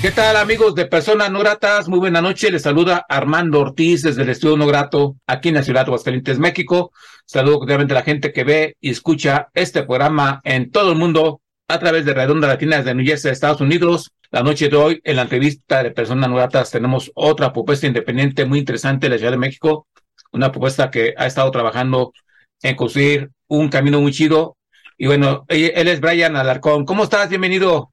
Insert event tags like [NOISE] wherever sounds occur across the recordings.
¿Qué tal amigos de Personas No Gratas? Muy buena noche. Les saluda Armando Ortiz desde el Estudio No Grato aquí en la ciudad de Aguascalientes, México. Saludo cordialmente a la gente que ve y escucha este programa en todo el mundo a través de Redonda Latina desde New Jersey, Estados Unidos. La noche de hoy, en la entrevista de Personas No Gratas, tenemos otra propuesta independiente muy interesante de la Ciudad de México. Una propuesta que ha estado trabajando en construir un camino muy chido. Y bueno, él es Brian Alarcón. ¿Cómo estás? Bienvenido.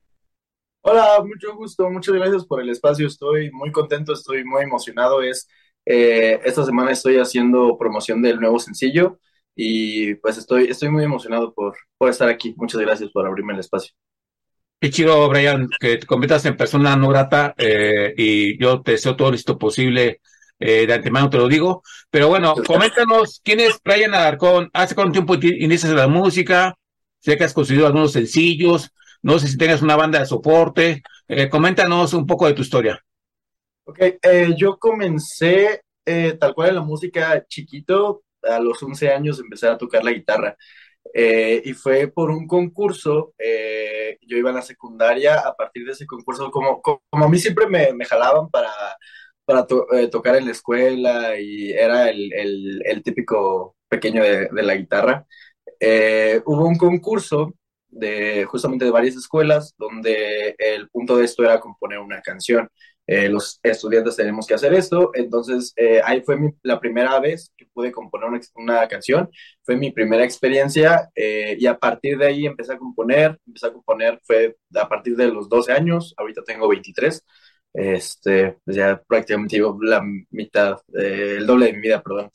Hola, mucho gusto, muchas gracias por el espacio, estoy muy contento, estoy muy emocionado. Es eh, esta semana estoy haciendo promoción del nuevo sencillo y pues estoy, estoy muy emocionado por, por estar aquí. Muchas gracias por abrirme el espacio. Qué chido, Brian, que te conviertas en persona no grata eh, y yo te deseo todo listo posible. Eh, de antemano te lo digo. Pero bueno, coméntanos quién es Brian Alarcón. ¿Hace cuánto tiempo inicias la música? Sé que has conseguido algunos sencillos. No sé si tengas una banda de soporte. Eh, coméntanos un poco de tu historia. Ok, eh, yo comencé eh, tal cual en la música chiquito. A los 11 años empecé a tocar la guitarra. y fue por un concurso. yo iba a la secundaria. A partir de ese concurso, como, como, a mí siempre me, me jalaban para, para tocar en la escuela y era el, el, el típico pequeño de, de la guitarra. hubo un concurso de justamente de varias escuelas donde el punto de esto era componer una canción. Eh, los estudiantes tenemos que hacer esto, entonces eh, ahí fue la primera vez que pude componer una, una canción, fue mi primera experiencia eh, y a partir de ahí empecé a componer, empecé a componer, fue a partir de los 12 años, ahorita tengo 23, este, ya prácticamente llevo la mitad, el doble de mi vida, perdón,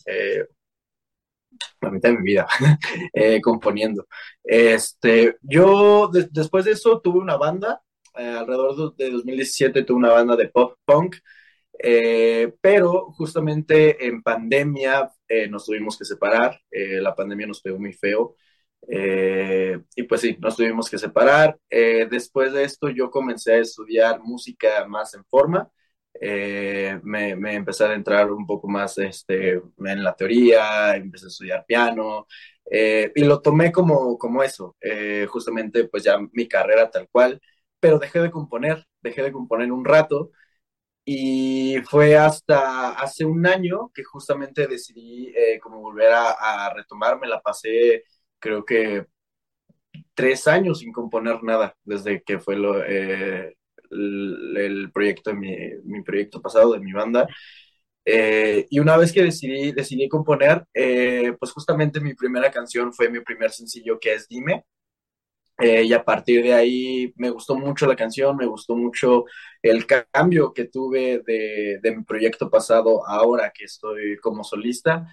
la mitad de mi vida [LAUGHS] eh, componiendo. Este, yo después de eso tuve una banda, eh, alrededor de 2017 tuve una banda de pop punk, eh, pero justamente en pandemia nos tuvimos que separar, la pandemia nos pegó muy feo. y pues sí, nos tuvimos que separar. después de esto yo comencé a estudiar música más en forma eh, me, me, empecé a entrar un poco más este, en la teoría, empecé a estudiar piano eh, y lo tomé como, como eso, eh, justamente pues ya mi carrera tal cual, pero dejé de componer, dejé de componer un rato y fue hasta hace un año que justamente decidí como volver a, a retomar, me la pasé creo que tres años sin componer nada desde que fue lo, el, proyecto de mi, mi, proyecto pasado, de mi banda. Eh, y una vez que decidí, decidí componer, eh, pues justamente mi primera canción fue mi primer sencillo que es Dime. Eh, y a partir de ahí me gustó mucho la canción, me gustó mucho el cambio que tuve de, de mi proyecto pasado ahora que estoy como solista.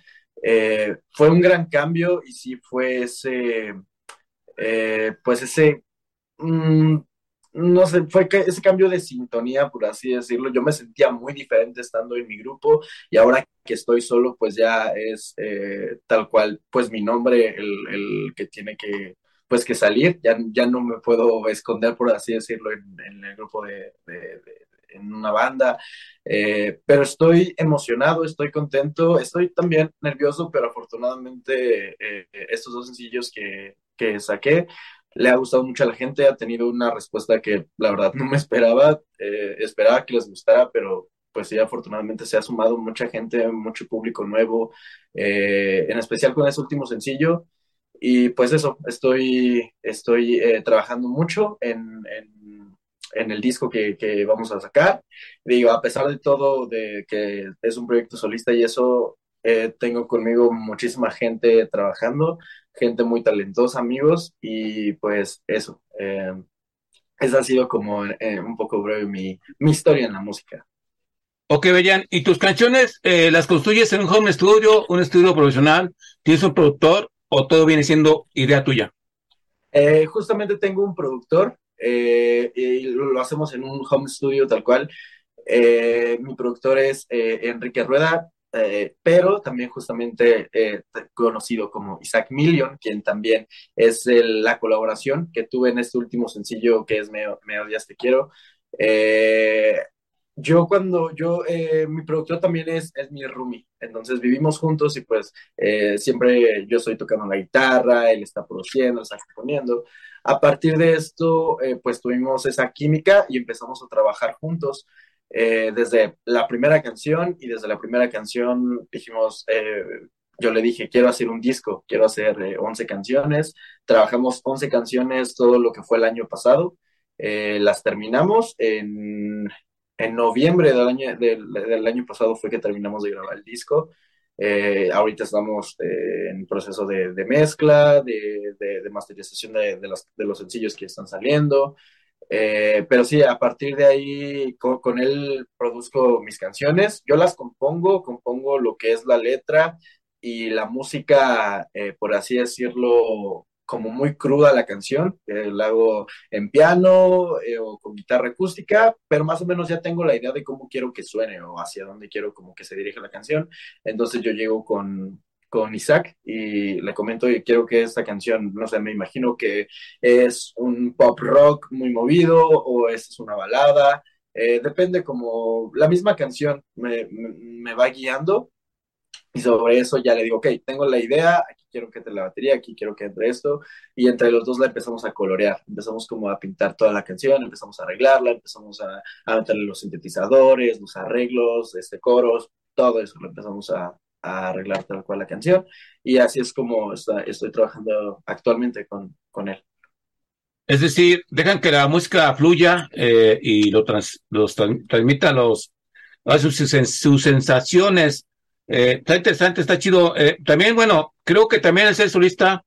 fue un gran cambio y sí fue ese, pues ese, mm, no sé, fue que ese cambio de sintonía, por así decirlo, yo me sentía muy diferente estando en mi grupo y ahora que estoy solo, pues ya es eh, tal cual, pues mi nombre, el, el, que tiene que, pues que salir, ya, ya no me puedo esconder, por así decirlo, en, el grupo de, de, en una banda, eh, pero estoy emocionado, estoy contento, estoy también nervioso, pero afortunadamente eh, estos dos sencillos que, que saqué, le ha gustado mucho a la gente, ha tenido una respuesta que la verdad no me esperaba, eh, esperaba que les gustara, pero pues sí, afortunadamente se ha sumado mucha gente, mucho público nuevo, eh, en especial con ese último sencillo. Y pues eso, estoy, estoy eh, trabajando mucho en, en, el disco que, que, vamos a sacar. Digo, a pesar de todo, de que es un proyecto solista y eso, tengo conmigo muchísima gente trabajando gente muy talentosa, amigos, y pues eso. Eh, esa ha sido como eh, un poco breve mi, mi, historia en la música. Ok, Bellan, ¿y tus canciones eh, las construyes en un home studio, un estudio profesional? ¿Tienes un productor o todo viene siendo idea tuya? Justamente tengo un productor y lo, hacemos en un home studio tal cual. Mi productor es Enrique Rueda, pero también justamente conocido como Isaac Million, quien también es la colaboración que tuve en este último sencillo que es Me, Me odias, te quiero. yo cuando yo, mi productor también es, es mi roomie, entonces vivimos juntos y pues siempre yo estoy tocando la guitarra, él está produciendo, está componiendo. A partir de esto, eh, pues tuvimos esa química y empezamos a trabajar juntos. Eh, desde la primera canción y desde la primera canción dijimos, eh, yo le dije, quiero hacer un disco, quiero hacer 11 canciones. Trabajamos 11 canciones todo lo que fue el año pasado. las terminamos en, en noviembre del año, del, del año pasado fue que terminamos de grabar el disco. Eh, ahorita estamos eh, en proceso de, mezcla, de, masterización de, los, sencillos que están saliendo. Eh, pero sí, a partir de ahí con, él produzco mis canciones. Yo las compongo, compongo lo que es la letra y la música, por así decirlo, como muy cruda la canción, la hago en piano eh, o con guitarra acústica, pero más o menos ya tengo la idea de cómo quiero que suene o hacia dónde quiero como que se dirige la canción. Entonces yo llego con, con Isaac y le comento y quiero que esta canción, no sé, me imagino que es un pop rock muy movido o es una balada, eh, depende como la misma canción me, me va guiando y sobre eso ya le digo, ok, tengo la idea, quiero que entre la batería, aquí quiero que entre esto, y entre los dos la empezamos a colorear, empezamos como a pintar toda la canción, empezamos a arreglarla, empezamos a, a meterle los sintetizadores, los arreglos, este, coros, todo eso lo empezamos a, a arreglar tal cual la canción, y así es como estoy trabajando actualmente con, con él. Es decir, dejan que la música fluya eh, y lo trans, los transmita los, a sus, sus sensaciones eh, está interesante, está chido. Eh, también, bueno, creo que también el ser solista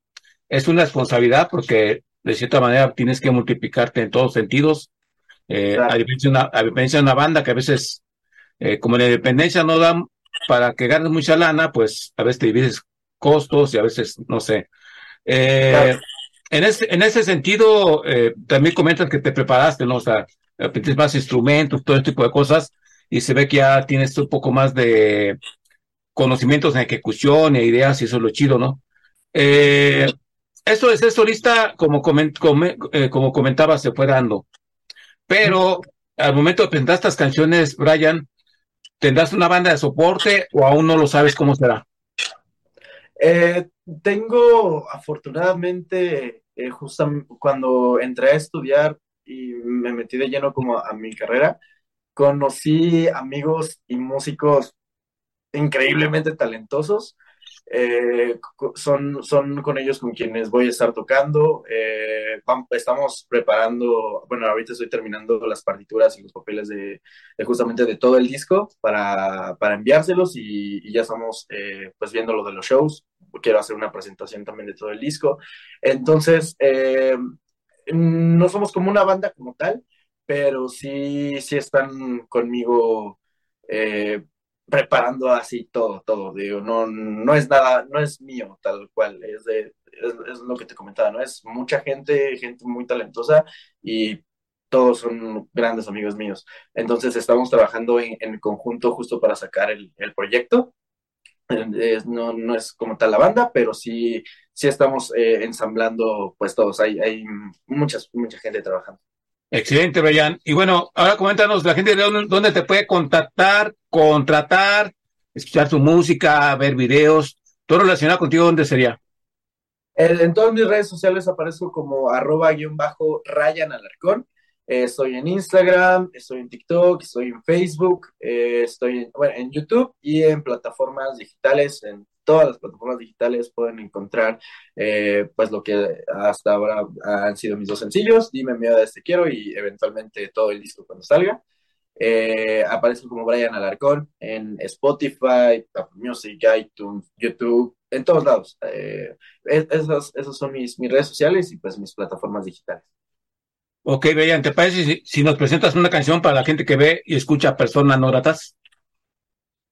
es una responsabilidad porque de cierta manera tienes que multiplicarte en todos sentidos. Eh, a, diferencia de una, a diferencia de una banda que a veces, como la independencia no dan para que ganes mucha lana, pues a veces te divides costos y a veces, no sé. en, ese, en ese sentido, también comentas que te preparaste, ¿no? O sea, aprendes más instrumentos, todo este tipo de cosas, y se ve que ya tienes un poco más de conocimientos en ejecución e ideas, y eso es lo chido, ¿no? Eh, esto de ser solista, como, eh, como comentaba, se fue dando. Pero al momento de presentar estas canciones, Brian, ¿tendrás una banda de soporte o aún no lo sabes cómo será? Eh, tengo, afortunadamente, justo cuando entré a estudiar y me metí de lleno como a mi carrera, conocí amigos y músicos increíblemente talentosos. Eh, son, son con ellos con quienes voy a estar tocando. Eh, estamos preparando, bueno, ahorita estoy terminando las partituras y los papeles de, justamente de todo el disco para, para enviárselos y, ya estamos eh, pues viendo lo de los shows. Quiero hacer una presentación también de todo el disco. Entonces, no somos como una banda como tal, pero sí, sí están conmigo preparando así todo, todo, digo, no, no es nada, no es mío tal cual, es, de, es, lo que te comentaba, ¿no? Es mucha gente, gente muy talentosa y todos son grandes amigos míos. Entonces estamos trabajando en, en conjunto justo para sacar el, proyecto. no, no es como tal la banda, pero sí, sí estamos eh, ensamblando pues todos, hay, hay mucha gente trabajando. Excelente, Brian. Y bueno, ahora coméntanos la gente de dónde, te puede contactar, contratar, escuchar tu música, ver videos, todo relacionado contigo, ¿dónde sería? En, todas mis redes sociales aparezco como arroba guion bajo Ryan Alarcón. Eh, estoy en Instagram, estoy en TikTok, estoy en Facebook, eh, estoy en, bueno, en YouTube y en plataformas digitales, en todas las plataformas digitales pueden encontrar eh, pues lo que hasta ahora han sido mis dos sencillos, Dime Miedo de este quiero y eventualmente todo el disco cuando salga. Eh, aparece como Brian Alarcón en Spotify, Apple Music, iTunes, YouTube, en todos lados. Eh, esas, son mis, mis redes sociales y pues mis plataformas digitales. Ok, Brian, ¿te parece si, si, nos presentas una canción para la gente que ve y escucha personas no gratas?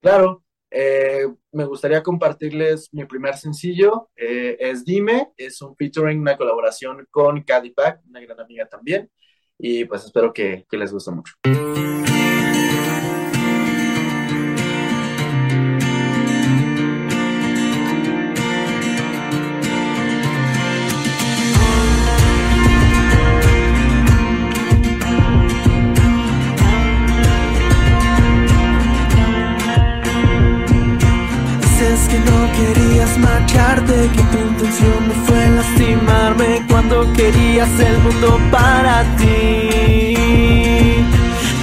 Claro, Eh, me gustaría compartirles mi primer sencillo, eh, es Dime, es un featuring, una colaboración con Caddy Pack, una gran amiga también, y pues espero que, que les guste mucho. El mundo para ti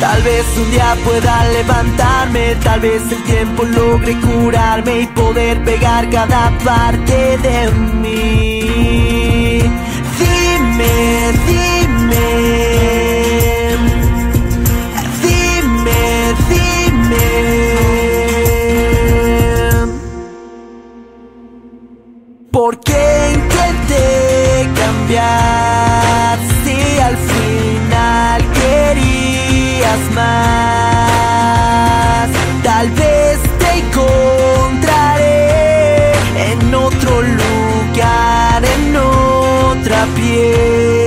Tal vez un día pueda levantarme Tal vez el tiempo logre curarme Y poder pegar cada parte de mí. Dime, dime porque intenté cambiar Tal vez te encontraré en otro lugar, en otra piel.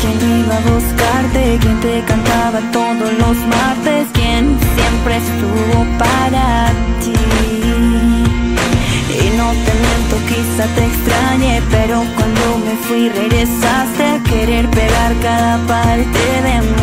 quien iba a buscarte, quien te cantaba todos los martes, siempre estuvo para ti. Y no te miento, quizá te extrañe, pero cuando me fui regresaste a querer pegar cada parte de mí.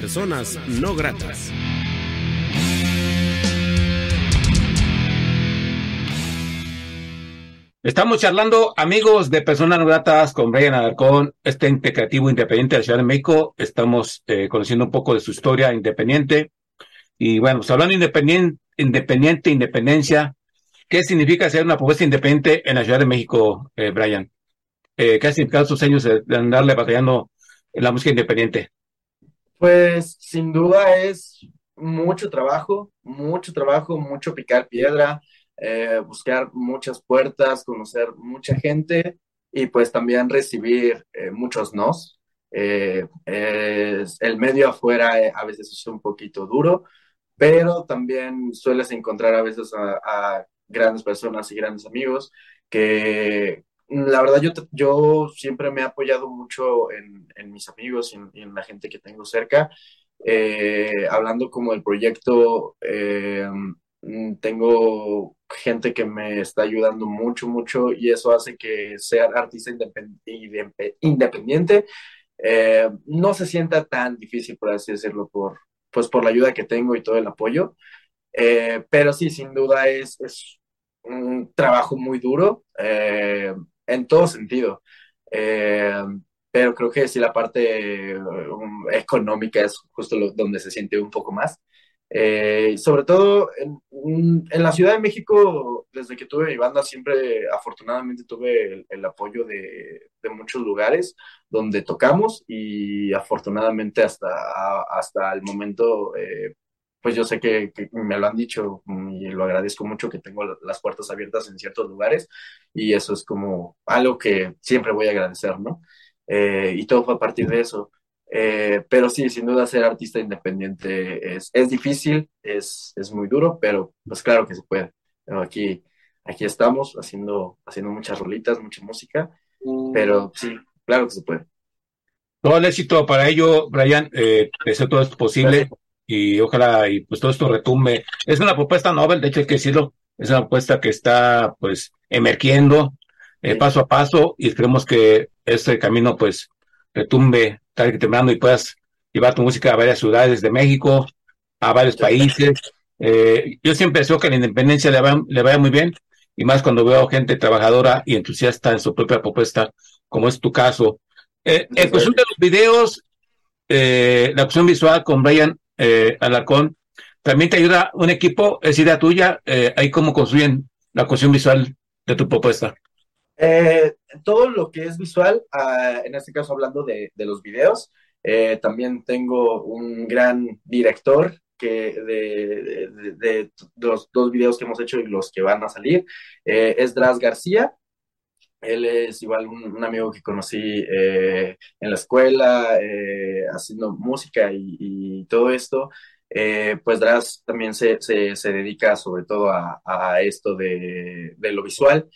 Personas no gratas. Estamos charlando, amigos de Personas No Gratas, con Brian Alarcón, este ente independiente de la Ciudad de México. Estamos eh, conociendo un poco de su historia independiente. Y bueno, pues hablando independiente, independiente, independencia, ¿qué significa ser una propuesta independiente en la Ciudad de México, eh, Brian? Eh, ¿Qué ha significado sus años de andarle batallando en la música independiente? Pues sin duda es mucho trabajo, mucho trabajo, mucho picar piedra, eh, buscar muchas puertas, conocer mucha gente y pues también recibir eh, muchos nos. Eh, el medio afuera a veces es un poquito duro, pero también sueles encontrar a veces a grandes personas y grandes amigos que, la verdad, yo, yo siempre me he apoyado mucho en, mis amigos y en, la gente que tengo cerca. Eh, hablando como del proyecto, eh, mm, tengo gente que me está ayudando mucho, mucho y eso hace que sea artista independiente. Eh, no se sienta tan difícil, por así decirlo, por, pues por la ayuda que tengo y todo el apoyo. pero sí, sin duda es, es un trabajo muy duro en todo sentido. Eh, pero creo que sí la parte um, económica es justo donde se siente un poco más. Eh, sobre todo en, en, la Ciudad de México, desde que tuve mi banda, siempre afortunadamente tuve el, apoyo de, de, muchos lugares donde tocamos y afortunadamente hasta, hasta el momento, eh, pues yo sé que, que, me lo han dicho y lo agradezco mucho que tengo las puertas abiertas en ciertos lugares y eso es como algo que siempre voy a agradecer, ¿no? Eh, y todo fue a partir de eso. Eh, pero sí, sin duda ser artista independiente es, es difícil, es, es, muy duro, pero pues claro que se puede. Pero aquí, aquí estamos haciendo, haciendo muchas rolitas, mucha música, pero sí, claro que se puede. Todo el éxito para ello, Brian, eh, deseo todo esto posible y ojalá y pues todo esto retumbe. Es una propuesta novel, de hecho hay que decirlo, es una propuesta que está pues emergiendo eh, paso a paso y esperemos que este camino pues retumbe tarde que temprano y puedas llevar tu música a varias ciudades de México, a varios países. Eh, yo siempre deseo que la independencia le vaya, le vaya muy bien y más cuando veo gente trabajadora y entusiasta en su propia propuesta, como es tu caso. Eh, en cuestión de los videos, eh, la opción visual con Brian eh, también te ayuda un equipo, es idea tuya, eh, ahí cómo construyen la cuestión visual de tu propuesta. Eh, todo lo que es visual, uh, en este caso hablando de, los videos, eh, también tengo un gran director que de, los dos videos que hemos hecho y los que van a salir, eh, es Dras García. Él es igual un, amigo que conocí eh, en la escuela, eh, haciendo música y, todo esto. pues Dras también se, se, se, dedica sobre todo a, esto de, de lo visual.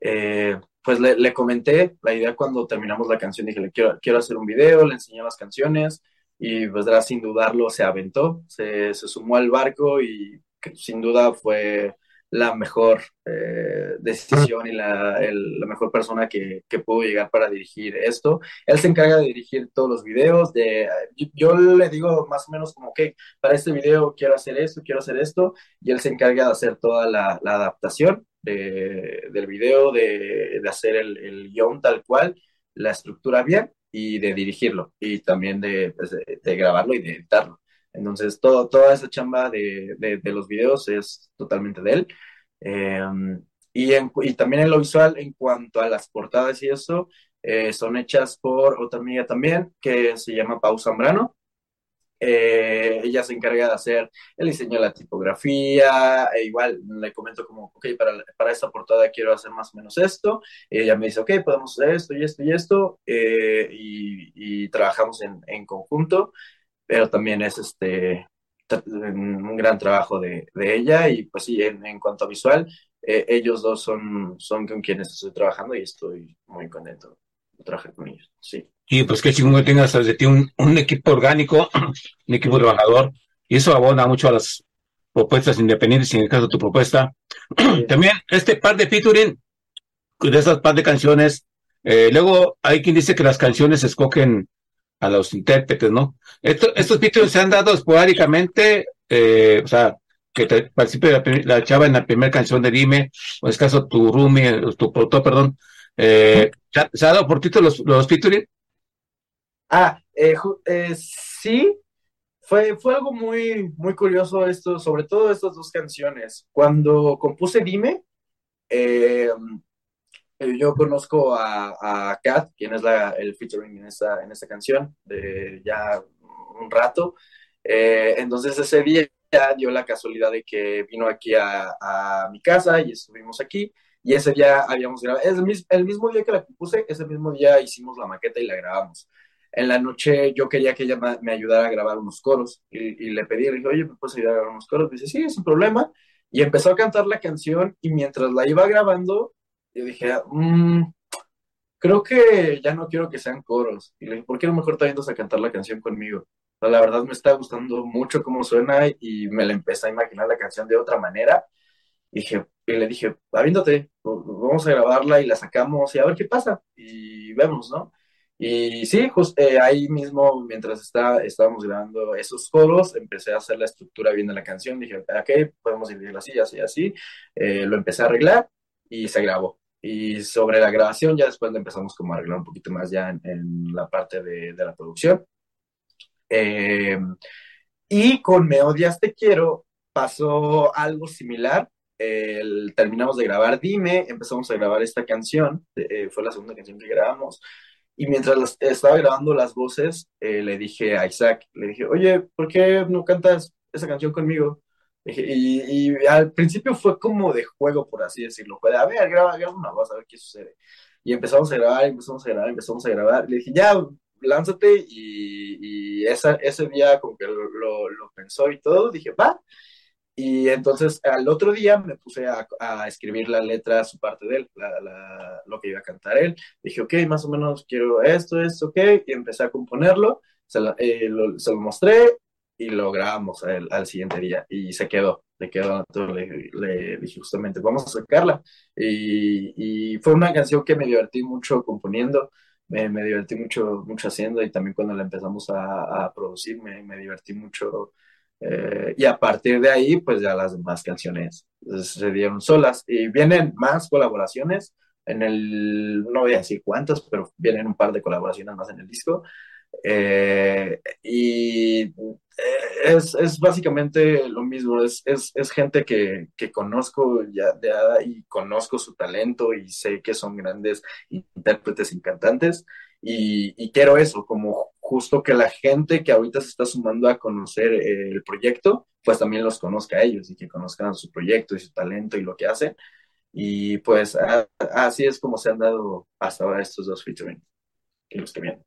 Eh, pues le, le, comenté la idea cuando terminamos la canción, dije, le quiero, quiero hacer un video, le enseñé las canciones y pues sin dudarlo se aventó, se, se sumó al barco y sin duda fue la mejor eh, decisión y la, el, la, mejor persona que, que, pudo llegar para dirigir esto. Él se encarga de dirigir todos los videos, de, yo, yo, le digo más o menos como, ok, para este video quiero hacer esto, quiero hacer esto, y él se encarga de hacer toda la, adaptación de, del video, de, de hacer el, el, guion tal cual, la estructura bien y de dirigirlo, y también de, pues, de grabarlo y de editarlo. Entonces, todo, toda esa chamba de, de, de, los videos es totalmente de él. Eh, y, en, y, también en lo visual, en cuanto a las portadas y eso, eh, son hechas por otra amiga también, que se llama Pau Zambrano. Eh, ella se encarga de hacer el diseño de la tipografía, e igual le comento como, ok, para, para esta portada quiero hacer más o menos esto. ella me dice, ok, podemos hacer esto y esto y esto, y, y, trabajamos en, en conjunto pero también es este un gran trabajo de, de ella y pues sí, en, en cuanto a visual, eh, ellos dos son, son con quienes estoy trabajando y estoy muy contento de trabajar con ellos, sí. Y pues qué chingón que tengas desde ti un, un equipo orgánico, [CLEARS THROAT] un equipo trabajador, y eso abona mucho a las propuestas independientes, en el caso de tu propuesta. [CLEARS THROAT] Sí. También este par de featuring, de esas par de canciones, eh, luego hay quien dice que las canciones escogen a los intérpretes, ¿no? Esto, estos features se han dado esporádicamente, eh, o sea, que te participe la, la, chava en la primera canción de Dime, o en este caso tu roomie, tu productor, perdón, eh, ¿se ha dado por título los, los featuring? Ah, eh, eh, sí, fue, fue algo muy, muy curioso esto, sobre todo estas dos canciones. Cuando compuse Dime, yo conozco a, Kat, quien es la, el featuring en esta, en esta canción, de ya un rato. Eh, entonces ese día dio la casualidad de que vino aquí a, mi casa y estuvimos aquí. Y ese día habíamos grabado, el, mismo, el mismo día que la puse, ese mismo día hicimos la maqueta y la grabamos. En la noche yo quería que ella me ayudara a grabar unos coros y, y le pedí, le dije, oye, ¿me puedes ayudar a grabar unos coros? Me dice, sí, sin problema. Y empezó a cantar la canción y mientras la iba grabando, yo dije, mmm, creo que ya no quiero que sean coros. Y le dije, ¿por qué no mejor te vienes a cantar la canción conmigo? La verdad me está gustando mucho cómo suena y me la empecé a imaginar la canción de otra manera. Y, dije, y le dije, aviéntate, vamos a grabarla y la sacamos y a ver qué pasa. Y vemos, ¿no? Y sí, just, eh, ahí mismo, mientras está, estábamos grabando esos coros, empecé a hacer la estructura bien de la canción. Dije, ok, podemos dividirla así, así, así. Eh, lo empecé a arreglar y se grabó. Y sobre la grabación ya después le empezamos como a arreglar un poquito más ya en, la parte de, la producción. Eh, y con Me Odias Te Quiero pasó algo similar. terminamos de grabar Dime, empezamos a grabar esta canción, eh, fue la segunda canción que grabamos. Y mientras estaba grabando las voces, eh, le dije a Isaac, le dije, oye, ¿por qué no cantas esa canción conmigo? Y, y, al principio fue como de juego, por así decirlo. Fue de, a ver, graba, graba una voz, a ver qué sucede. Y empezamos a grabar, empezamos a grabar, empezamos a grabar. Le dije, ya, lánzate. Y, y esa, ese día como que lo, lo, pensó y todo. Dije, va. Y entonces al otro día me puse a, a escribir la letra, su parte de él, la, la, lo que iba a cantar él. Dije, ok, más o menos quiero esto, esto, ok. Y empecé a componerlo. Se, eh, lo, se lo mostré y lo grabamos al, siguiente día y se quedó, se quedó, le, le, dije justamente, vamos a sacarla y, y, fue una canción que me divertí mucho componiendo, me, me divertí mucho, mucho haciendo y también cuando la empezamos a, a producir me, me, divertí mucho eh, y a partir de ahí pues ya las demás canciones se dieron solas y vienen más colaboraciones. En el, no voy a decir cuántas, pero vienen un par de colaboraciones más en el disco. Eh, y eh, es, es, básicamente lo mismo, es, es, es gente que, que, conozco ya de, y conozco su talento y sé que son grandes intérpretes y cantantes y, y, quiero eso, como justo que la gente que ahorita se está sumando a conocer eh, el proyecto, pues también los conozca a ellos y que conozcan su proyecto y su talento y lo que hacen. Y pues así es como se han dado hasta ahora estos dos featuring y los que vienen.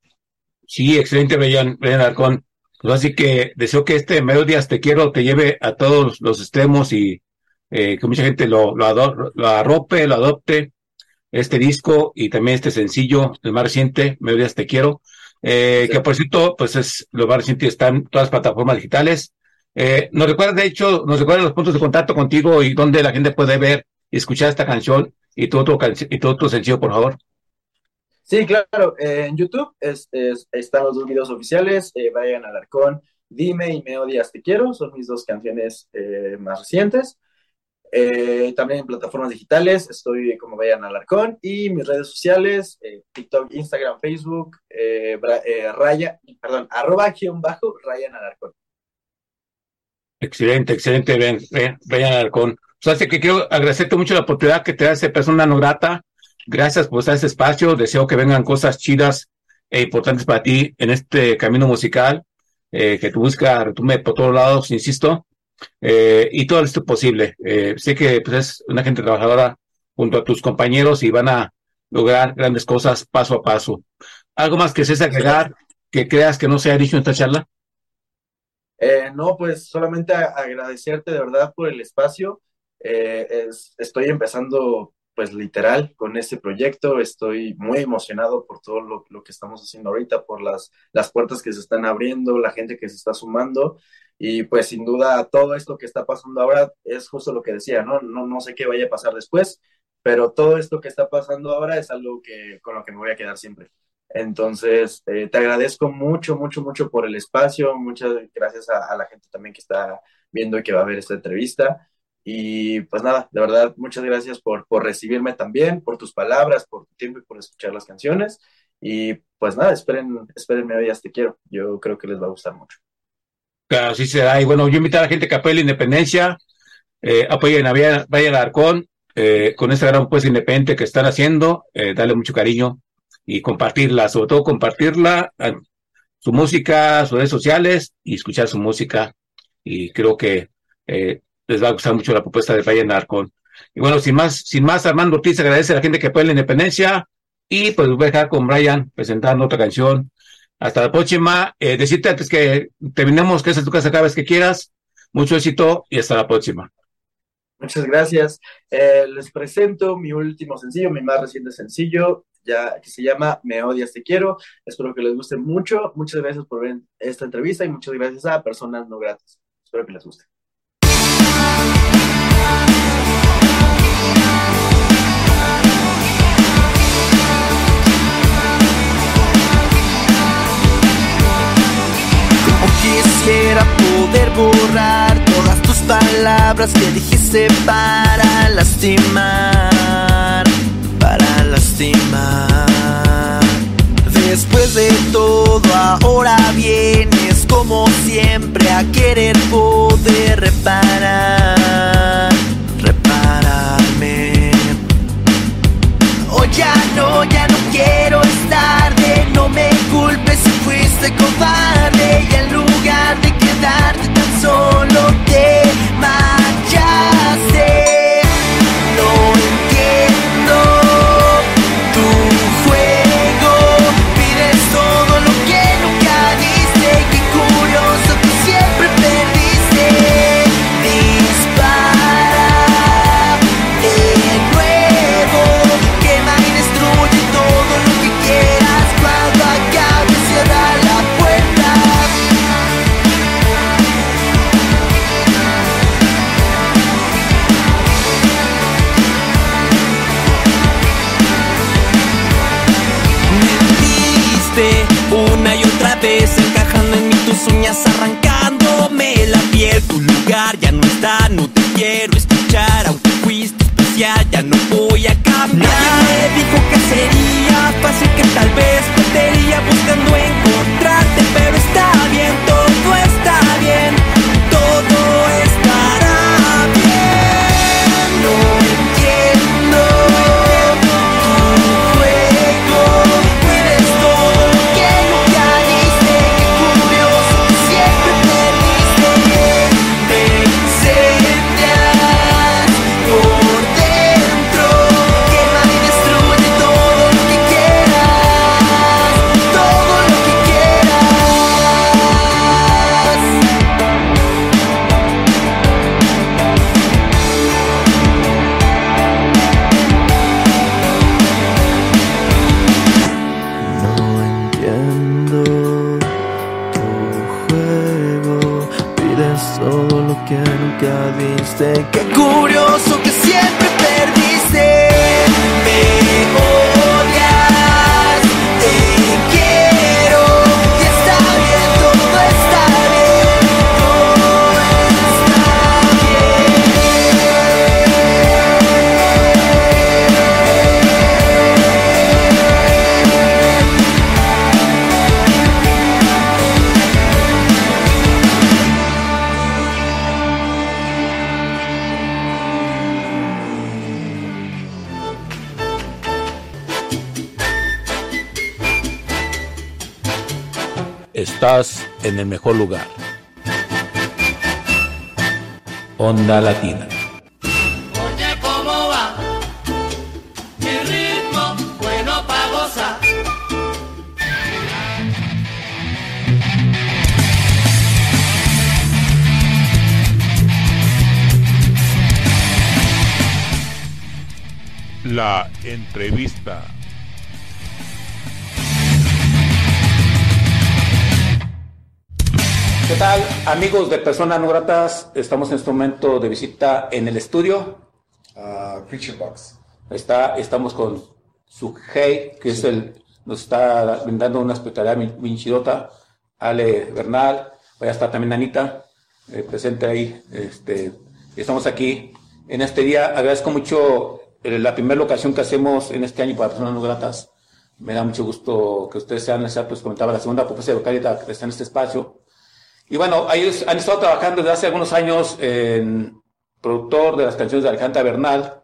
Sí, excelente, Brian, Brian Arcón. Pues así que deseo que este Melodías Te Quiero te lleve a todos los extremos y eh, que mucha gente lo, lo, lo arrope, lo adopte, este disco y también este sencillo, el más reciente, Melodías Te Quiero, eh, que por cierto, pues es lo más reciente, está en todas las plataformas digitales. Eh, nos recuerda, de hecho, nos recuerda los puntos de contacto contigo y dónde la gente puede ver y escuchar esta canción y tu, y tu sencillo, por favor. Sí, claro, en YouTube es, están los dos videos oficiales, eh, vayan al Arcón, Dime y Me Odias Te Quiero, son mis dos canciones eh, más recientes. Eh, también en plataformas digitales, estoy como vayan al Arcón y mis redes sociales, TikTok, Instagram, Facebook, raya, perdón, arroba guion bajo, Ryan Alarcón. Excelente, excelente, Ryan Alarcón. O sea, que quiero agradecerte mucho la oportunidad que te da esa persona no grata Gracias por este espacio. Deseo que vengan cosas chidas e importantes para ti en este camino musical, eh, que tu música retume por todos lados, insisto, eh, y todo esto posible. Eh, sé que pues, es una gente trabajadora junto a tus compañeros y van a lograr grandes cosas paso a paso. ¿Algo más que se agregar que creas que no se ha dicho en esta charla? no, pues solamente agradecerte de verdad por el espacio. estoy empezando pues literal con este proyecto. Estoy muy emocionado por todo lo, lo, que estamos haciendo ahorita, por las, las puertas que se están abriendo, la gente que se está sumando. Y pues sin duda todo esto que está pasando ahora es justo lo que decía, ¿no? No, no sé qué vaya a pasar después, pero todo esto que está pasando ahora es algo que, con lo que me voy a quedar siempre. Entonces, eh, te agradezco mucho, mucho, mucho por el espacio. Muchas gracias a, a la gente también que está viendo y que va a ver esta entrevista. Y pues nada, de verdad, muchas gracias por, por recibirme también, por tus palabras, por tu tiempo y por escuchar las canciones. Y pues nada, esperen, espérenme hoy, te quiero. Yo creo que les va a gustar mucho. Claro, sí será. Y bueno, yo invito a la gente que apoye la independencia, eh, apoyen a Vaya Arcón, eh, con esta gran puesta independiente que están haciendo, eh, darle mucho cariño y compartirla, sobre todo compartirla, su música, sus redes sociales y escuchar su música. Y creo que eh, les va a gustar mucho la propuesta de Brian Arcon. Y bueno, sin más, sin más, Armando Ortiz agradece a la gente que apoya la independencia y pues voy a dejar con Brian presentando otra canción. Hasta la próxima. Eh, decirte antes que terminemos que esa es tu casa cada vez que quieras. Mucho éxito y hasta la próxima. Muchas gracias. Eh, les presento mi último sencillo, mi más reciente sencillo, ya que se llama Me odias, te quiero. Espero que les guste mucho. Muchas gracias por ver esta entrevista y muchas gracias a personas no gratas. Espero que les guste. Quisiera poder borrar todas tus palabras que dijiste para lastimar, para lastimar. Después de todo, ahora vienes como siempre a querer poder reparar. Ya no, ya no quiero estar de no me culpes si fuiste cobarde y en lugar de quedarte tan solo te marchaste. En el mejor lugar. Onda Latina. Oye, ¿cómo va? Mi ritmo, bueno pa' gozar. La entrevista. ¿Qué tal, amigos de Personas No Gratas? Estamos en este momento de visita en el estudio. a Creature Box. Está, estamos con Sugei, que es el, nos está brindando una hospitalidad bien bien chidota. Ale Bernal, vaya a estar también Anita, eh, presente ahí. Este, estamos aquí en este día. Agradezco mucho eh, la primera ocasión que hacemos en este año para personas no gratas. Me da mucho gusto que ustedes sean, ya pues comentaba, la segunda propuesta de localidad que está en este espacio. Y bueno, ellos han estado trabajando desde hace algunos años en productor de las canciones de Alejandra Bernal,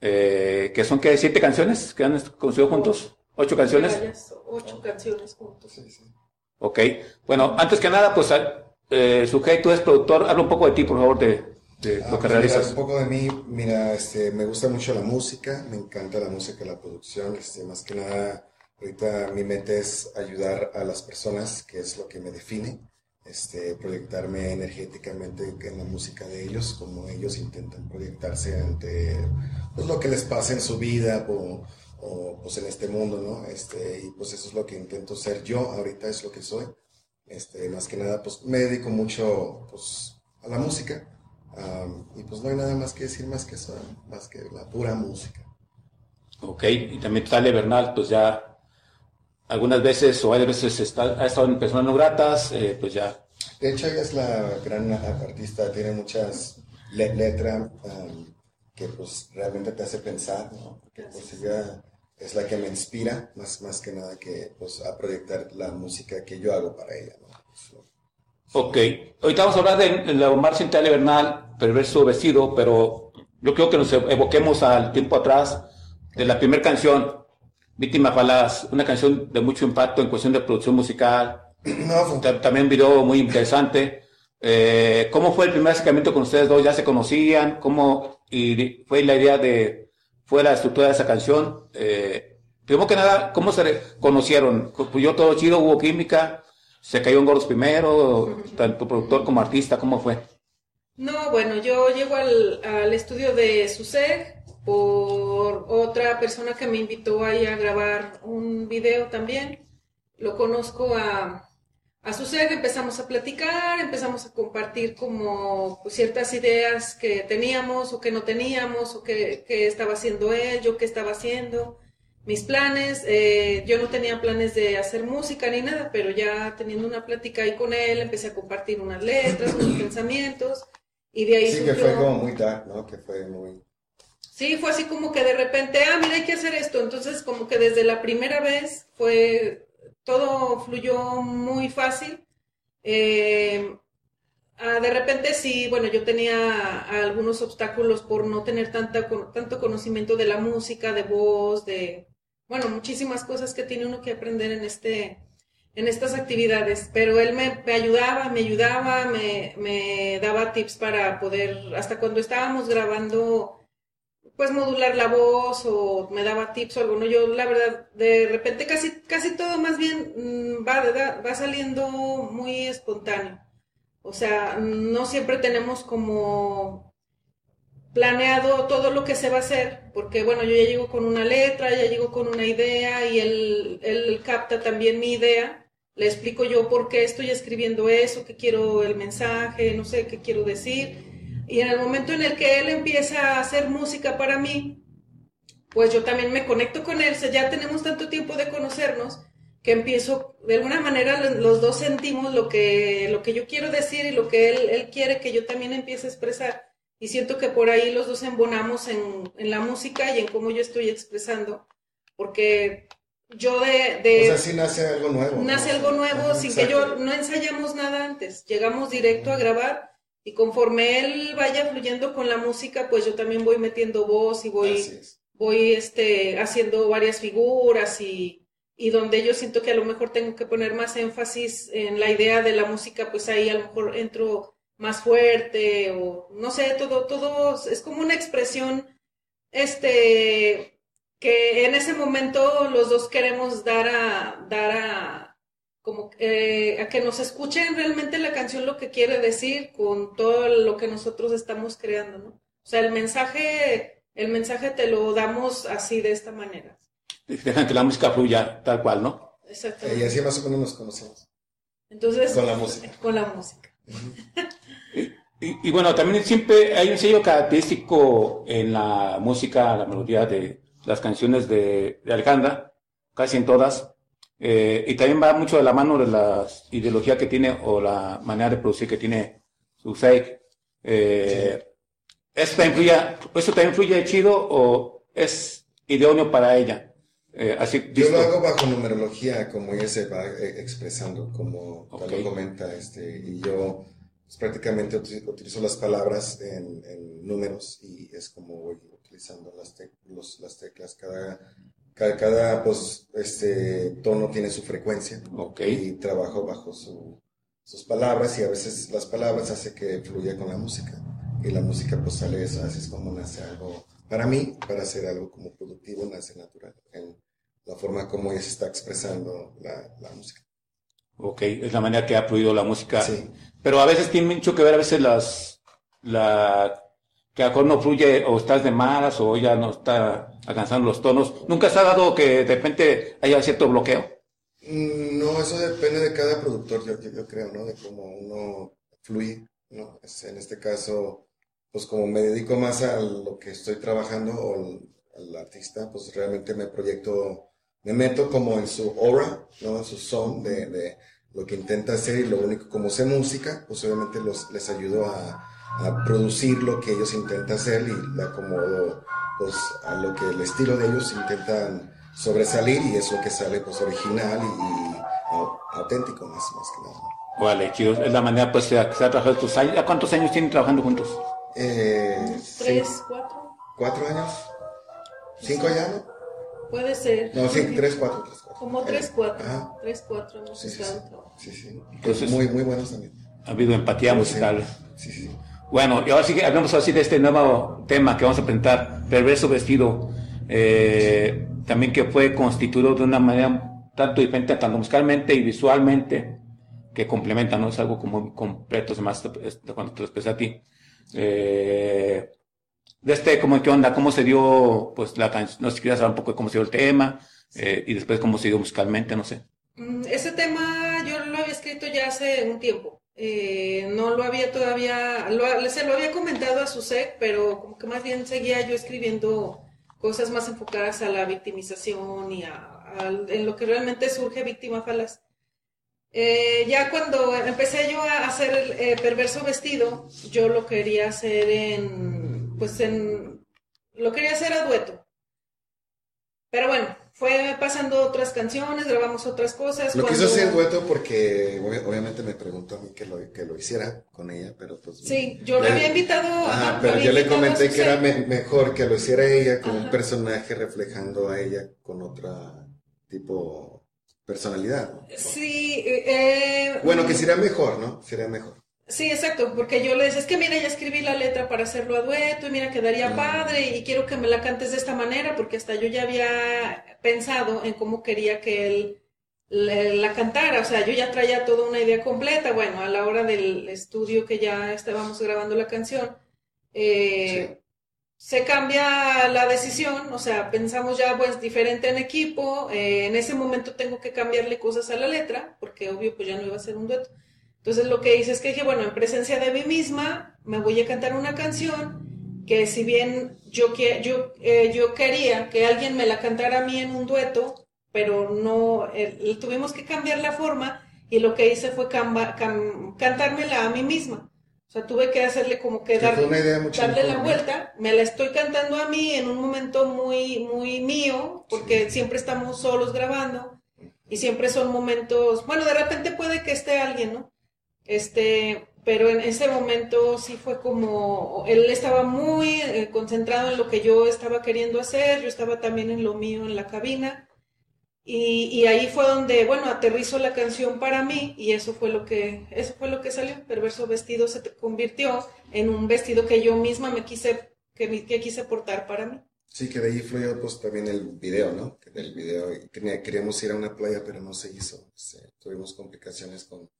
eh, que son que siete canciones que han construido juntos, ocho canciones. Ocho canciones juntos. Ok, bueno, antes que nada, pues eh, Sujei, tú eres productor, habla un poco de ti, por favor, de, de Ah, lo que pues, realizas. mira, un poco de mí, mira, este, me gusta mucho la música, me encanta la música, la producción, este, más que nada, ahorita mi meta es ayudar a las personas, que es lo que me define, este, proyectarme energéticamente en la música de ellos, como ellos intentan proyectarse ante pues, lo que les pasa en su vida o, o, pues en este mundo, ¿no? Este, y pues eso es lo que intento ser yo, ahorita es lo que soy. Este, más que nada, pues me dedico mucho pues, a la música. Am, y pues no hay nada más que decir más que eso, más que la pura música. Ok, y también sale Bernal, pues ya algunas veces o varias veces está, ha estado en personas no gratas, eh, pues ya. De hecho, ella es la gran artista, tiene muchas le- letras am, que pues realmente te hace pensar, ¿no? Porque pues ella es la que me inspira, más, más que nada que pues, a proyectar la música que yo hago para ella. ¿no? Pues, Ok, ahorita vamos a hablar de la Omar Central Bernal, Perverso Vestido, pero yo creo que nos evoquemos al tiempo atrás de la primera canción, Víctima Falaz, una canción de mucho impacto en cuestión de producción musical, No, también un video muy interesante. Eh, ¿Cómo fue el primer acercamiento con ustedes dos? ¿Ya se conocían? ¿Cómo y fue la idea de, fue la estructura de esa canción? Eh, primero que nada, ¿cómo se conocieron? Pues yo todo chido, hubo química, se cayó en gordos primero, tanto productor como artista, ¿cómo fue? No, bueno, yo llego al, al estudio de SUSEG por otra persona que me invitó ahí a grabar un video también. Lo conozco a, a SUSEG, empezamos a platicar, empezamos a compartir como pues, ciertas ideas que teníamos o que no teníamos, o que, que estaba haciendo él, yo qué estaba haciendo, mis planes. eh, yo no tenía planes de hacer música ni nada, pero ya teniendo una plática ahí con él, empecé a compartir unas letras, unos [LAUGHS] pensamientos. Y de ahí sí, que fue como muy dark, ¿no? Que fue muy... Sí, fue así como que de repente, ah, mira, hay que hacer esto. Entonces, como que desde la primera vez fue, todo fluyó muy fácil. Ah, de repente sí, bueno, yo tenía algunos obstáculos por no tener tanta, tanto conocimiento de la música, de voz, de, bueno, muchísimas cosas que tiene uno que aprender en este, en estas actividades, pero él me, me ayudaba, me ayudaba, me, me daba tips para poder, hasta cuando estábamos grabando, pues modular la voz o me daba tips o algo, ¿no? Yo la verdad, de repente casi, casi todo más bien mm, va, va saliendo muy espontáneo. O sea, no siempre tenemos como planeado todo lo que se va a hacer, porque bueno, yo ya llego con una letra, ya llego con una idea y él, él capta también mi idea, le explico yo por qué estoy escribiendo eso, qué quiero el mensaje, no sé qué quiero decir, y en el momento en el que él empieza a hacer música para mí, pues yo también me conecto con él, o sea, ya tenemos tanto tiempo de conocernos que empiezo, de alguna manera lo- los dos sentimos lo que, lo que yo quiero decir y lo que él, él quiere que yo también empiece a expresar. Y siento que por ahí los dos embonamos en, en la música y en cómo yo estoy expresando, porque yo de... de O sea, sí nace algo nuevo. ¿no? nace algo nuevo Ajá, sin que yo no ensayamos nada antes. Llegamos directo a grabar y conforme él vaya fluyendo con la música, pues yo también voy metiendo voz y voy es. voy este, haciendo varias figuras y, y donde yo siento que a lo mejor tengo que poner más énfasis en la idea de la música, pues ahí a lo mejor entro más fuerte o no sé, todo, todo es como una expresión, este, que en ese momento los dos queremos dar a, dar a, como eh, a que nos escuchen realmente la canción lo que quiere decir con todo lo que nosotros estamos creando, ¿no? O sea, el mensaje, el mensaje te lo damos así de esta manera. Dejan que la música fluya tal cual, ¿no? Y Exactamente. así más o menos nos conocemos. Entonces, Con la música. [LAUGHS] Con la música. Y, y bueno, también siempre hay un sello característico en la música, la melodía de las canciones de, de Alejandra, casi en todas. Eh, y también va mucho de la mano de la ideología que tiene o la manera de producir que tiene su fake. Eh, ¿eso, también influye, ¿Eso también influye chido o es idóneo para ella? Eh, así, Yo lo hago bajo numerología, como ella se va eh, expresando, como tal Ok. lo comenta, este, y yo pues, prácticamente uti- utilizo las palabras en, en números y es como voy utilizando las, tec- los- las teclas. Cada, cada, cada, pues, este, tono tiene su frecuencia Ok. y trabajo bajo su- sus palabras y a veces las palabras hace que fluya con la música y la música pues sale eso, así es como nace algo. Para mí, para hacer algo como productivo, nace natural en la forma como ella se está expresando la, la música. Ok, es la manera que ha fluido la música. Sí. Pero a veces tiene mucho que ver, a veces las, la, que a lo mejor no fluye o estás de malas o ya no está alcanzando los tonos. ¿Nunca se ha dado que de repente haya cierto bloqueo? Mm, No, eso depende de cada productor, yo, yo, yo creo, ¿no? De cómo uno fluye, ¿no? Es- en este caso, pues como me dedico más a lo que estoy trabajando o al, al artista, pues realmente me proyecto, me meto como en su aura, ¿no? En su son de, de lo que intenta hacer y lo único, como sé música, pues obviamente los, les ayudo a, a producir lo que ellos intentan hacer y la acomodo, pues a lo que el estilo de ellos intentan sobresalir y es lo que sale pues original y, y au- auténtico más, más que nada. Vale, chido. Es la manera, pues, que se ha trabajado estos años. ¿Ya ¿Cuántos años tienen trabajando juntos? Eh, Tres, cin- cuatro, ¿Cuatro años? ¿Cinco ya, no? puede ser. No, sí, tres, cuatro, tres, cuatro. Como tres, Eh, cuatro. Ajá. Tres, cuatro hemos Sí, sí, sí. Sí, sí. Entonces- muy, muy buenos también. Ha habido empatía musical. Sí, sí. Bueno, y ahora sí que hablamos así de este nuevo tema que vamos a presentar, Perverso Vestido, eh, también que fue constituido de una manera tanto diferente, tanto musicalmente y visualmente, que complementa, ¿no? Es algo como completo, más cuando te lo expresé a ti. Eh, de este, ¿cómo qué onda? ¿Cómo se dio, pues, la canción? No sé si quieres hablar un poco de cómo se dio el tema, eh, y después cómo se dio musicalmente, no sé. Mm, Ese tema yo lo había escrito ya hace un tiempo. Eh, no lo había todavía, lo- se lo había comentado a Susek, pero como que más bien seguía yo escribiendo cosas más enfocadas a la victimización y a, en lo que realmente surge víctima falaz. Eh, ya cuando empecé yo a hacer el eh, perverso vestido, yo lo quería hacer en, pues en, lo quería hacer a dueto. Pero bueno, fue pasando otras canciones, grabamos otras cosas. Lo cuando- quiso hacer dueto porque obvi- obviamente me preguntó a mí que lo, que lo hiciera con ella, pero pues... Sí, yo le había invitado. Ajá, pero yo le comenté que era me- mejor que lo hiciera ella con un personaje reflejando a ella con otra tipo personalidad. ¿no? Sí, eh, eh, Bueno, que sería mejor, ¿no? Sería mejor. Sí, exacto, porque yo le decía, es que mira, ya escribí la letra para hacerlo a dueto y mira, quedaría padre y quiero que me la cantes de esta manera, porque hasta yo ya había pensado en cómo quería que él le- la cantara, o sea, yo ya traía toda una idea completa, bueno, a la hora del estudio que ya estábamos grabando la canción, eh, se cambia la decisión, o sea, pensamos ya pues diferente en equipo, eh, en ese momento tengo que cambiarle cosas a la letra, porque obvio pues ya no iba a ser un dueto. Entonces lo que hice es que dije, bueno, en presencia de mí misma, me voy a cantar una canción que si bien yo, yo, eh, yo quería que alguien me la cantara a mí en un dueto, pero no, eh, tuvimos que cambiar la forma y lo que hice fue camba- cam- cantármela a mí misma. O sea, tuve que hacerle como que Que dar- fue una idea mucho darle la vuelta. Me la estoy cantando a mí en un momento muy, muy mío, porque siempre estamos solos grabando y siempre son momentos, bueno, de repente puede que esté alguien, ¿no? Este, pero en ese momento sí fue como, él estaba muy eh, concentrado en lo que yo estaba queriendo hacer, yo estaba también en lo mío en la cabina. Y, y ahí fue donde, bueno, aterrizó la canción para mí y eso fue lo que, eso fue lo que salió. Perverso vestido se convirtió en un vestido que yo misma me quise, que, que quise portar para mí. Sí, que de ahí fluyó pues también el video, ¿no? Del video queríamos ir a una playa, pero no se hizo. Tuvimos complicaciones con...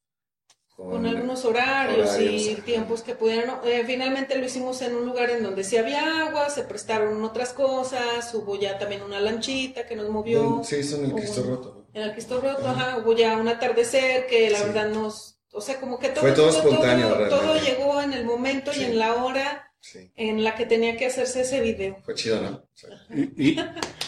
con algunos horarios, horarios, y tiempos que pudieran. eh, finalmente lo hicimos en un lugar en donde sí había agua, se prestaron otras cosas, hubo ya también una lanchita que nos movió. Se hizo en el Cristo un- Roto, ¿no? En el Cristo Roto, ajá, hubo ya un atardecer que la Sí. verdad nos. O sea, como que todo, Fue todo espontáneo, todo, todo llegó en el momento Sí. y en la hora Sí, en la que tenía que hacerse ese video. fue chido, ¿no? Sí. Y, y,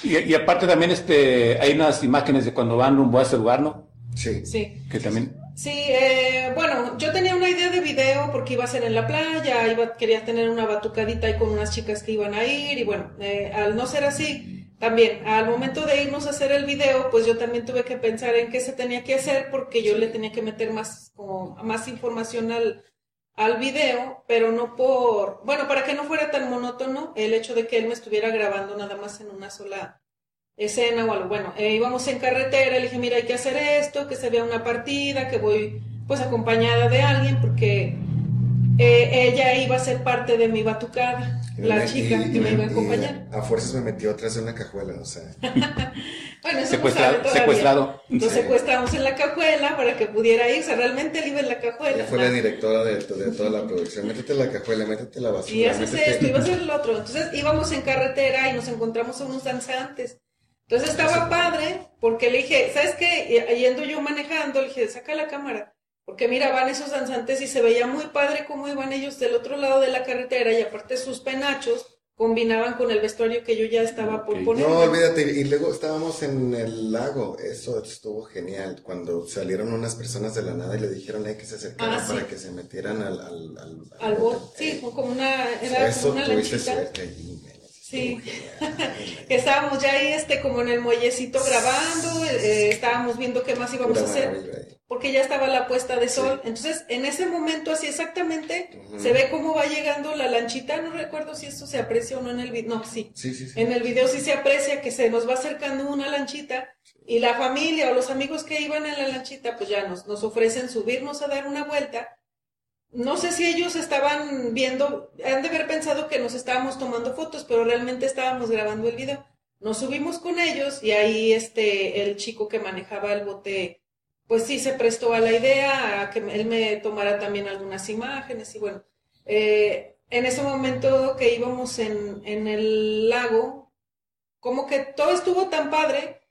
y- y aparte también este, hay unas imágenes de cuando van rumbo a ese lugar, ¿no? Sí. Sí. Que también... Sí, eh, bueno, yo tenía una idea de video porque iba a ser en la playa, iba, quería tener una batucadita ahí con unas chicas que iban a ir y bueno, eh, al no ser así, también al momento de irnos a hacer el video, pues yo también tuve que pensar en qué se tenía que hacer porque yo le tenía que meter más, como, más información al, al video, pero no por, bueno, para que no fuera tan monótono el hecho de que él me estuviera grabando nada más en una sola escena o algo. Bueno, eh, íbamos en carretera, le dije, mira, hay que hacer esto, que se vea una partida, que voy pues acompañada de alguien, porque eh, ella iba a ser parte de mi batucada, Y la me- chica, y- que y me iba a y acompañar. a fuerzas me metió atrás de una cajuela, o sea. [LAUGHS] Bueno, eso Secuestrado, secuestrado. Lo Sí. secuestramos en la cajuela para que pudiera ir, o sea, realmente él iba en la cajuela. Ella fue ¿no? la directora de, de toda la producción. Métete la cajuela, métete la basura. Y haces métete- esto, iba a hacer el otro. Entonces íbamos en carretera y nos encontramos a unos danzantes. Entonces estaba padre porque le dije, ¿sabes qué? Yendo yo manejando, le dije, saca la cámara. Porque mira, van esos danzantes y se veía muy padre cómo iban ellos del otro lado de la carretera y aparte sus penachos combinaban con el vestuario que yo ya estaba por poner. No, olvídate. Y luego estábamos en el lago. Eso estuvo genial. Cuando salieron unas personas de la nada y le dijeron "Ay, que se acercaran Ah, sí. para que se metieran al, al, al, Al bote. sí, Eh, fue como una, era eso como una tuviste lanchita. suerte allí, men. Sí, que [LAUGHS] estábamos ya ahí este como en el muellecito grabando, eh, estábamos viendo qué más íbamos a hacer, porque ya estaba la puesta de sol. Entonces, en ese momento, así exactamente, se ve cómo va llegando la lanchita, no recuerdo si esto se aprecia o no en el video, no, sí. Sí, sí, sí. En el video sí se aprecia que se nos va acercando una lanchita y la familia o los amigos que iban en la lanchita, pues ya nos, nos ofrecen subirnos a dar una vuelta. No sé si ellos estaban viendo, han de haber pensado que nos estábamos tomando fotos, pero realmente estábamos grabando el video. Nos subimos con ellos y ahí este, el chico que manejaba el bote, pues sí se prestó a la idea, a que él me tomara también algunas imágenes y bueno, eh, en ese momento que íbamos en, en el lago, como que todo estuvo tan padre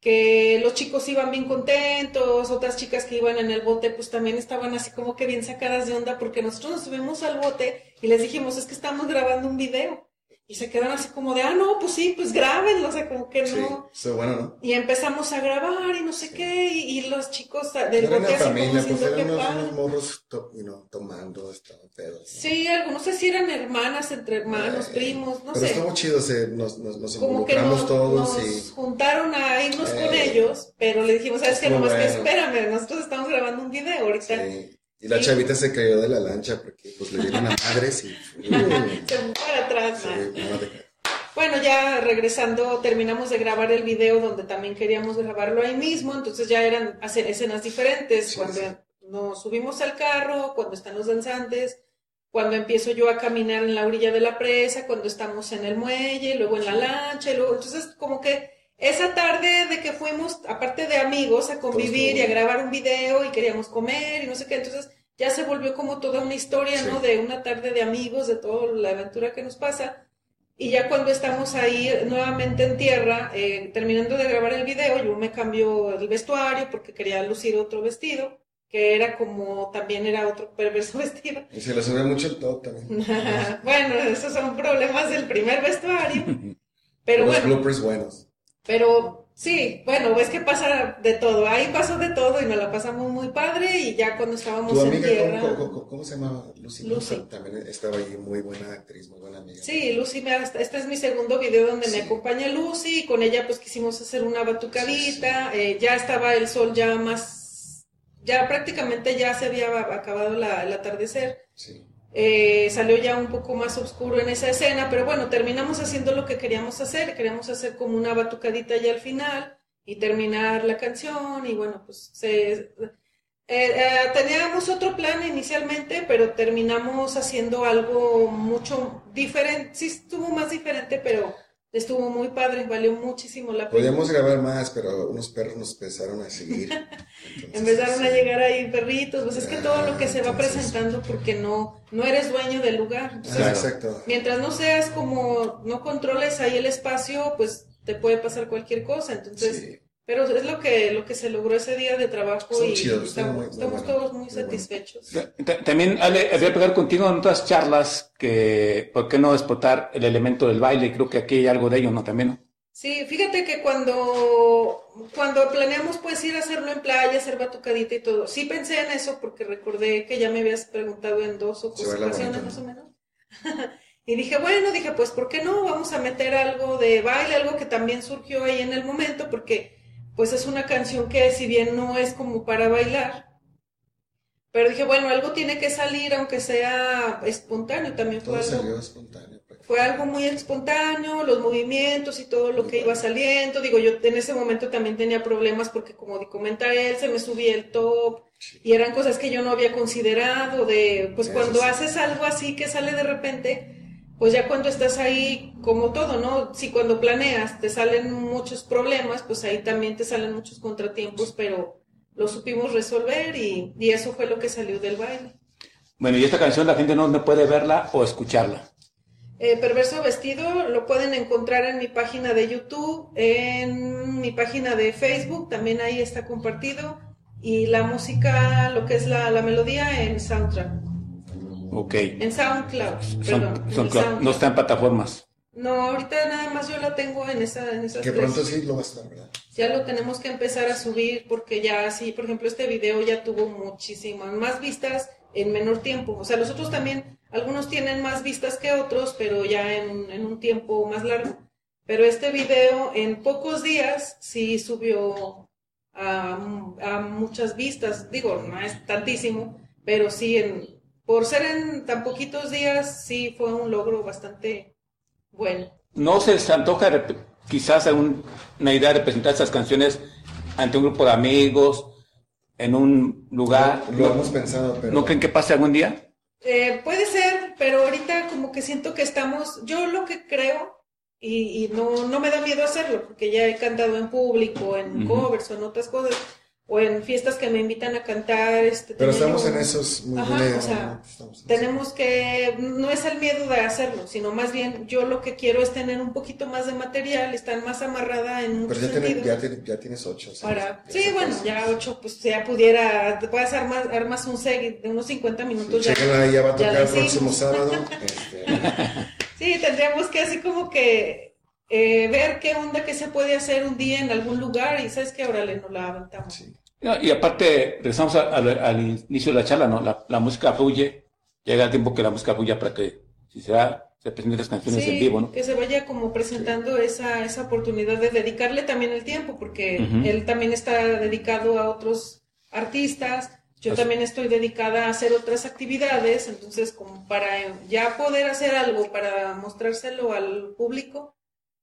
que los chicos iban bien contentos, otras chicas que iban en el bote pues también estaban así como que bien sacadas de onda porque nosotros nos subimos al bote y les dijimos es que estamos grabando un video y se quedan así como de ah no pues sí pues grábenlo o sea como que no Sí, bueno, ¿no? y empezamos a grabar y no sé qué y, y los chicos del Era bote una así como familia, pues eran unos, unos morros to- you know, tomando, estaban pedos. ¿no? Sí, algunos no sé si eran hermanas entre hermanos, Eh, primos, no Pero sé. estuvo chido, se, nos, nos, nos como que involucramos nos, todos nos y... juntaron a irnos con Eh, ellos, pero le dijimos, ¿sabes qué? estuvo Nomás que bueno. espérame, nosotros estamos grabando un video ahorita. sí. Y la Sí. chavita se cayó de la lancha porque pues le dieron a madres y... [LAUGHS] Fue para atrás. Bueno, ya regresando, terminamos de grabar el video donde también queríamos grabarlo ahí mismo, entonces ya eran hacer escenas diferentes, Sí, cuando sí. nos subimos al carro, cuando están los danzantes, cuando empiezo yo a caminar en la orilla de la presa, cuando estamos en el muelle, luego en la lancha, y luego, entonces como que esa tarde de que fuimos, aparte de amigos, a convivir y a grabar un video y queríamos comer y no sé qué, entonces ya se volvió como toda una historia, Sí. ¿no? De una tarde de amigos, de toda la aventura que nos pasa. Y ya cuando estamos ahí nuevamente en tierra, eh, terminando de grabar el video, yo me cambio el vestuario porque quería lucir otro vestido, que era como también era otro perverso [LAUGHS] vestido. Y se le subió mucho el top también. [LAUGHS] bueno, esos son problemas del primer vestuario. [LAUGHS] Pero Los bueno, bloopers buenos. pero sí, bueno, es que pasa de todo. Ahí pasó de todo y nos la pasamos muy padre y ya cuando estábamos ¿Tu en amiga tierra. ¿cómo, cómo, cómo- se llamaba? Lucy. Lucy. También estaba ahí, muy buena actriz, muy buena amiga. Sí, Lucy, me, este es mi segundo video donde me acompaña Lucy y con ella pues quisimos hacer una batucadita, eh, ya estaba el sol ya más, ya prácticamente ya se había acabado la- el atardecer, Sí. Eh, salió ya un poco más oscuro en esa escena, pero bueno, terminamos haciendo lo que queríamos hacer, queríamos hacer como una batucadita ya al final y terminar la canción y bueno, pues se... eh, eh, teníamos otro plan inicialmente, pero terminamos haciendo algo mucho diferente, sí estuvo más diferente, pero estuvo muy padre, valió muchísimo la pena. Podíamos grabar más, pero unos perros nos empezaron a seguir. [LAUGHS] Entonces, Empezaron a llegar ahí perritos, pues es que todo lo que se va Entonces- presentando porque no, no eres dueño del lugar. Entonces, Ah, exacto. Mientras no seas como, no controles ahí el espacio, pues te puede pasar cualquier cosa. Entonces, Sí. Pero es lo que, lo que se logró ese día de trabajo y estamos, muy- muy estamos bueno, todos muy, satisfechos. Ta- También Ale, había pegar contigo en otras charlas que, ¿por qué no explotar el elemento del baile? Creo que aquí hay algo de ello, ¿no? También, ¿no? Sí, fíjate que cuando, cuando planeamos pues ir a hacerlo en playa, hacer batucadita y todo, sí pensé en eso porque recordé que ya me habías preguntado en dos o ocasiones más o menos. [LAUGHS] Y dije, bueno, dije, pues, ¿por qué no? Vamos a meter algo de baile, algo que también surgió ahí en el momento, porque pues es una canción que si bien no es como para bailar, pero dije, bueno, algo tiene que salir, aunque sea espontáneo, también fue Todo algo salió espontáneo. pues. fue algo muy espontáneo, los movimientos y todo lo que iba saliendo. Digo, yo en ese momento también tenía problemas porque como comenta él, se me subía el top y eran cosas que yo no había considerado de, pues Eso cuando sí. haces algo así que sale de repente, pues ya cuando estás ahí, como todo, ¿no? Si cuando planeas te salen muchos problemas, pues ahí también te salen muchos contratiempos, pero lo supimos resolver y, y eso fue lo que salió del baile. Bueno, y esta canción la gente no, no puede verla o escucharla. Eh, Perverso Vestido lo pueden encontrar en mi página de YouTube, en mi página de Facebook, también ahí está compartido. Y la música, lo que es la, la melodía en Soundtrack, Ok. en SoundCloud, Son, perdón. no está en plataformas. No, ahorita nada más yo la tengo en, esa, en esas Que tres. pronto sí lo va a estar, ¿verdad? Ya lo tenemos que empezar a subir porque ya sí, por ejemplo, este video ya tuvo muchísimas más vistas en menor tiempo. O sea, los otros también, algunos tienen más vistas que otros, pero ya en, en un tiempo más largo. Pero este video en pocos días sí subió a, a muchas vistas. Digo, no es tantísimo, pero sí, en, por ser en tan poquitos días, sí fue un logro bastante bueno. ¿No se les antoja quizás algún- una idea de presentar estas canciones ante un grupo de amigos, en un lugar? Lo hemos pensado, pero... ¿No creen que pase algún día? Eh, puede ser, pero ahorita como que siento que estamos, yo lo que creo, y, y no, no me da miedo hacerlo, porque ya he cantado en público, en covers o en otras cosas, o en fiestas que me invitan a cantar. Este, Pero estamos en esos muy Ajá, bien, o sea, estamos en eso. Tenemos que, no es el miedo de hacerlo, sino más bien yo lo que quiero es tener un poquito más de material, estar más amarrada en muchos Pero ya, tiene- sentidos. ya, tiene- ya tienes ocho. Para, sí, bueno, ya ocho, pues ya pudiera, te puedes armar, armas un set de unos 50 minutos. ya- va a tocar el próximo sábado. [LAUGHS] este, Sí, tendríamos que así como que eh, ver qué onda que se puede hacer un día en algún lugar y sabes que ahora le nos la aventamos. sí. Y aparte, regresamos a- al- al inicio de la charla, ¿no? La, la música fluye, llega el tiempo que la música fluya para que, si se da, se presenten las canciones Sí, en vivo, ¿no? que se vaya como presentando esa, esa oportunidad de dedicarle también el tiempo, porque él también está dedicado a otros artistas, yo Así- también estoy dedicada a hacer otras actividades, entonces como para ya poder hacer algo, para mostrárselo al público,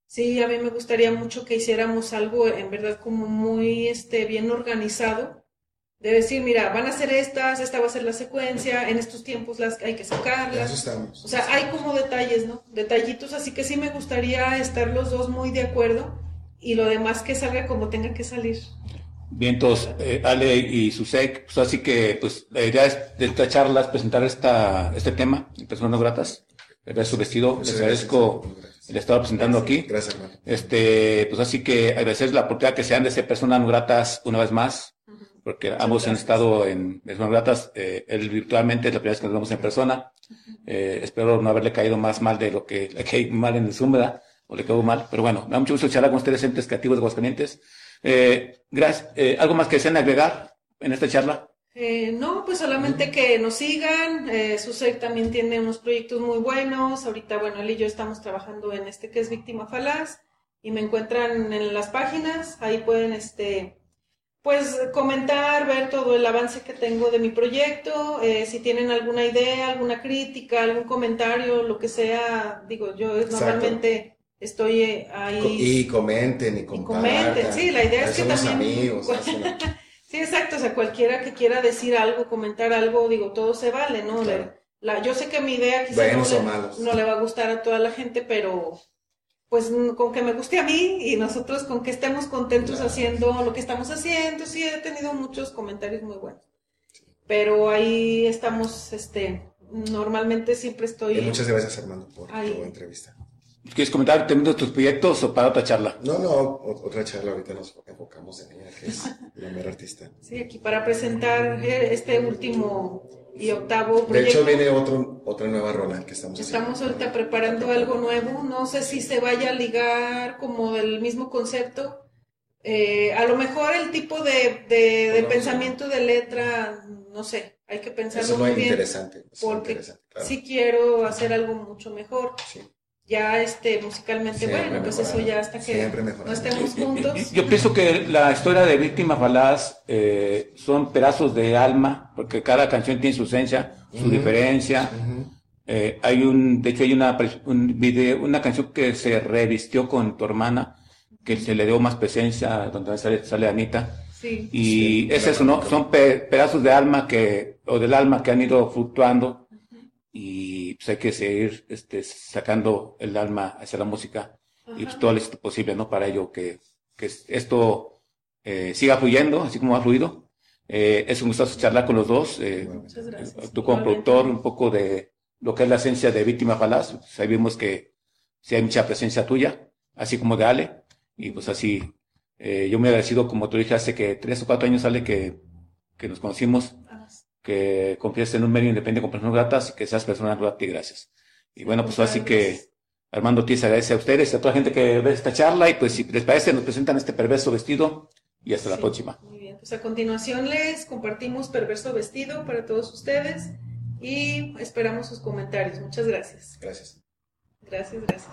sí, a mí me gustaría mucho que hiciéramos algo en verdad como muy este, bien organizado. De decir, mira, van a ser estas, esta va a ser la secuencia, en estos tiempos las hay que sacarlas. estamos. O sea, hay como detalles, ¿no? Detallitos, así que sí me gustaría estar los dos muy de acuerdo y lo demás que salga como tenga que salir. Bien, entonces, eh, Ale y Susek, pues así que, pues, la idea es de esta charla es presentar esta, este tema, de personas no gratas, ver su vestido, les gracias. agradezco El estar presentando aquí. Gracias, hermano. Este, pues así que agradecer la oportunidad que sean de ser personas no gratas una vez más, porque ambos han gracias. estado en personas no gratas, eh, él virtualmente, es la primera vez que nos vemos en persona. Eh, espero no haberle caído más mal de lo que le caí mal en el Zoom, ¿verdad? O le quedó mal, pero bueno, me da mucho gusto charlar con ustedes, entes creativos de Aguascalientes. Eh, gracias. Eh, ¿Algo más que desean agregar en esta charla? Eh, no, pues solamente que nos sigan. Eh, Susek también tiene unos proyectos muy buenos. Ahorita, bueno, él y yo estamos trabajando en este que es Víctima Falaz y me encuentran en las páginas. Ahí pueden, este, pues, comentar, ver todo el avance que tengo de mi proyecto. Eh, si tienen alguna idea, alguna crítica, algún comentario, lo que sea, digo, yo normalmente estoy eh, ahí. Y comenten y Y compartan. comenten, sí, la idea es que también... amigos. [LAUGHS] Sí, exacto, o sea, cualquiera que quiera decir algo, comentar algo, digo, todo se vale, ¿no? Claro. La, yo sé que mi idea quizás no, le, no le va a gustar a toda la gente, pero pues con que me guste a mí y nosotros con que estemos contentos Claro. haciendo lo que estamos haciendo, sí, he tenido muchos comentarios muy buenos. Pero ahí estamos, este, normalmente siempre estoy... Y muchas gracias, Armando, por tu entrevista. ¿Quieres comentar teniendo tus proyectos o para otra charla? No, no, otra charla ahorita nos enfocamos en ella, que es la mera artista. Sí, aquí para presentar eh, este último y octavo De proyecto. hecho, viene otro, otra nueva rola que estamos haciendo. Estamos ahorita preparando algo nuevo, no sé si se vaya a ligar como del mismo concepto. Eh, a lo mejor el tipo de, de, de No, pensamiento de letra, no sé, hay que pensarlo Eso es muy bien. interesante. es Porque interesante, claro. sí quiero hacer algo mucho mejor. Sí. Ya este musicalmente, Siempre bueno, pues eso ya hasta que no estemos juntos. Yo pienso que la historia de Víctima Falaz eh, son pedazos de alma, porque cada canción tiene su esencia, su Ujú. diferencia. Ujú. Eh, hay un, de hecho hay una, un video, una canción que se revistió con tu hermana, que se le dio más presencia, donde sale, sale Anita. Sí. Y Sí, es eso, ¿no? Son pe- pedazos de alma que, o del alma que han ido fluctuando y pues hay que seguir este, sacando el alma hacia la música y pues Ajá. todo éxito posible, ¿no? Para ello que, que esto eh, siga fluyendo, así como ha fluido. Eh, es un gusto charlar con los dos. eh, Muchas gracias. tú como productor, un poco de lo que es la esencia de Víctima Falaz. Pues ahí vimos que sí hay mucha presencia tuya, así como de Ale. Y pues así, eh, yo me he agradecido, como tú dijiste, hace que tres o cuatro años, Ale, que, que nos conocimos, que confíes en un medio independiente con personas gratas y que seas persona grata y gracias. Y bueno, pues así que Armando Ortiz agradece a ustedes, a toda la gente que ve esta charla y pues si les parece nos presentan este perverso vestido y hasta la próxima. Muy bien, pues a continuación les compartimos perverso vestido para todos ustedes y esperamos sus comentarios. Muchas gracias. Gracias. Gracias, gracias.